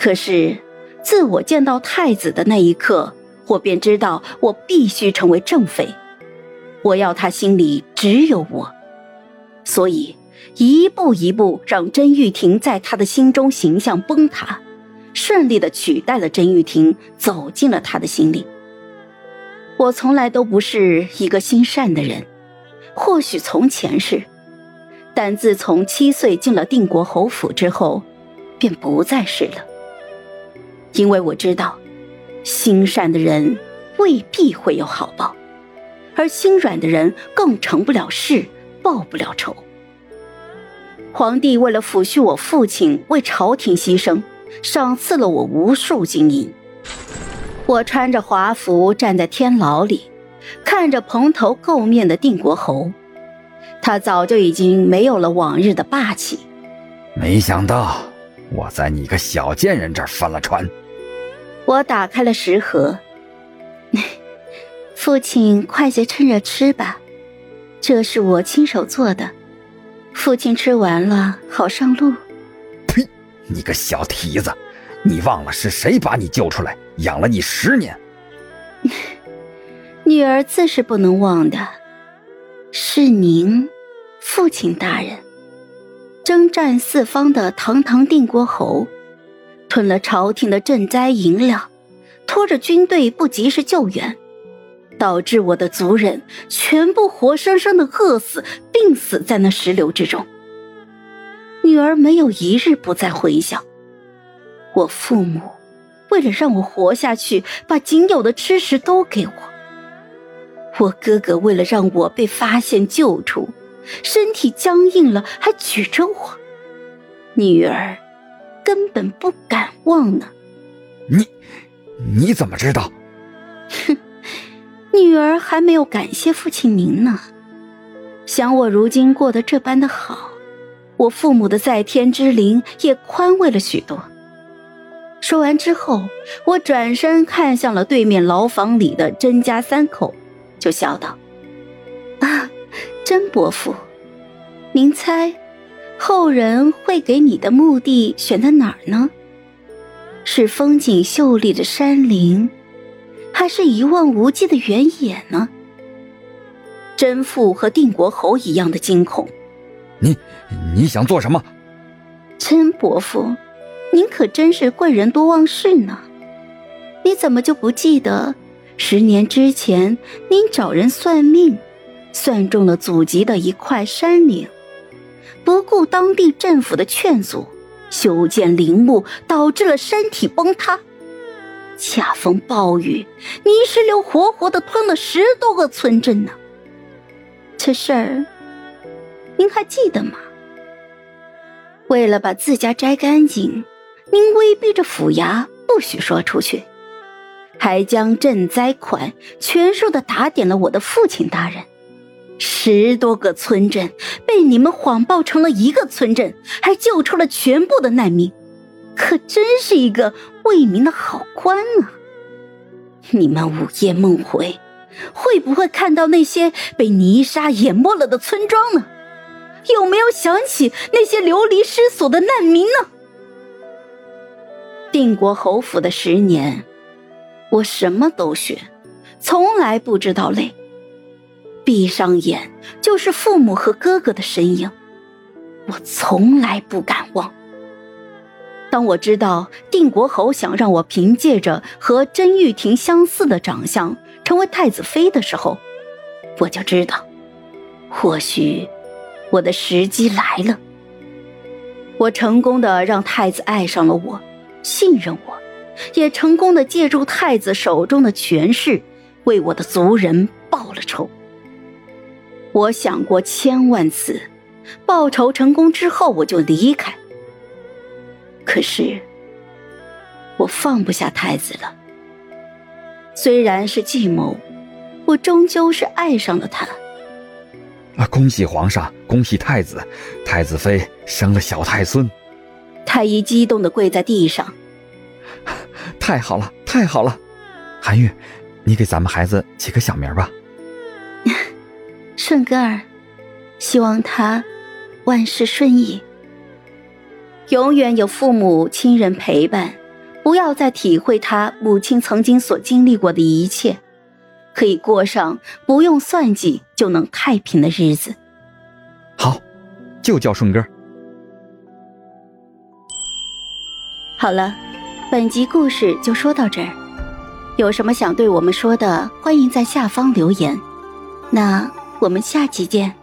可是，自我见到太子的那一刻，我便知道我必须成为正妃。我要他心里只有我，所以一步一步让甄玉婷在他的心中形象崩塌，顺利的取代了甄玉婷，走进了他的心里。我从来都不是一个心善的人，或许从前是，但自从七岁进了定国侯府之后，便不再是了。因为我知道，心善的人未必会有好报。而心软的人更成不了事，报不了仇。皇帝为了抚恤我父亲为朝廷牺牲，赏赐了我无数金银。我穿着华服站在天牢里，看着蓬头垢面的定国侯，他早就已经没有了往日的霸气。没想到我在你个小贱人这儿翻了船。我打开了食盒。父亲，快些趁热吃吧，这是我亲手做的。父亲吃完了，好上路。呸！你个小蹄子，你忘了是谁把你救出来，养了你十年？女儿自是不能忘的，是您，父亲大人，征战四方的堂堂定国侯，吞了朝廷的赈灾银两，拖着军队不及时救援。导致我的族人全部活生生的饿死、病死在那石流之中。女儿没有一日不再回想，我父母为了让我活下去，把仅有的吃食都给我；我哥哥为了让我被发现救出，身体僵硬了还举着我。女儿根本不敢忘呢。你，你怎么知道？哼。女儿还没有感谢父亲您呢，想我如今过得这般的好，我父母的在天之灵也宽慰了许多。说完之后，我转身看向了对面牢房里的甄家三口，就笑道：“啊，甄伯父，您猜，后人会给你的墓地选在哪儿呢？是风景秀丽的山林？”还是一望无际的原野呢？甄父和定国侯一样的惊恐。你，你想做什么？甄伯父，您可真是贵人多忘事呢。你怎么就不记得，十年之前您找人算命，算中了祖籍的一块山岭，不顾当地政府的劝阻，修建陵墓，导致了山体崩塌。恰逢暴雨，泥石流活活的吞了十多个村镇呢。这事儿，您还记得吗？为了把自家摘干净，您威逼着府衙不许说出去，还将赈灾款全数的打点了我的父亲大人。十多个村镇被你们谎报成了一个村镇，还救出了全部的难民。可真是一个为民的好官啊！你们午夜梦回，会不会看到那些被泥沙淹没了的村庄呢？有没有想起那些流离失所的难民呢？定国侯府的十年，我什么都学，从来不知道累。闭上眼就是父母和哥哥的身影，我从来不敢忘。当我知道定国侯想让我凭借着和甄玉婷相似的长相成为太子妃的时候，我就知道，或许我的时机来了。我成功的让太子爱上了我，信任我，也成功的借助太子手中的权势，为我的族人报了仇。我想过千万次，报仇成功之后我就离开。可是，我放不下太子了。虽然是计谋，我终究是爱上了他。啊！恭喜皇上，恭喜太子，太子妃生了小太孙。太医激动的跪在地上。太好了，太好了！韩愈，你给咱们孩子起个小名吧。顺哥儿，希望他万事顺意。永远有父母亲人陪伴，不要再体会他母亲曾经所经历过的一切，可以过上不用算计就能太平的日子。好，就叫顺哥。好了，本集故事就说到这儿。有什么想对我们说的，欢迎在下方留言。那我们下期见。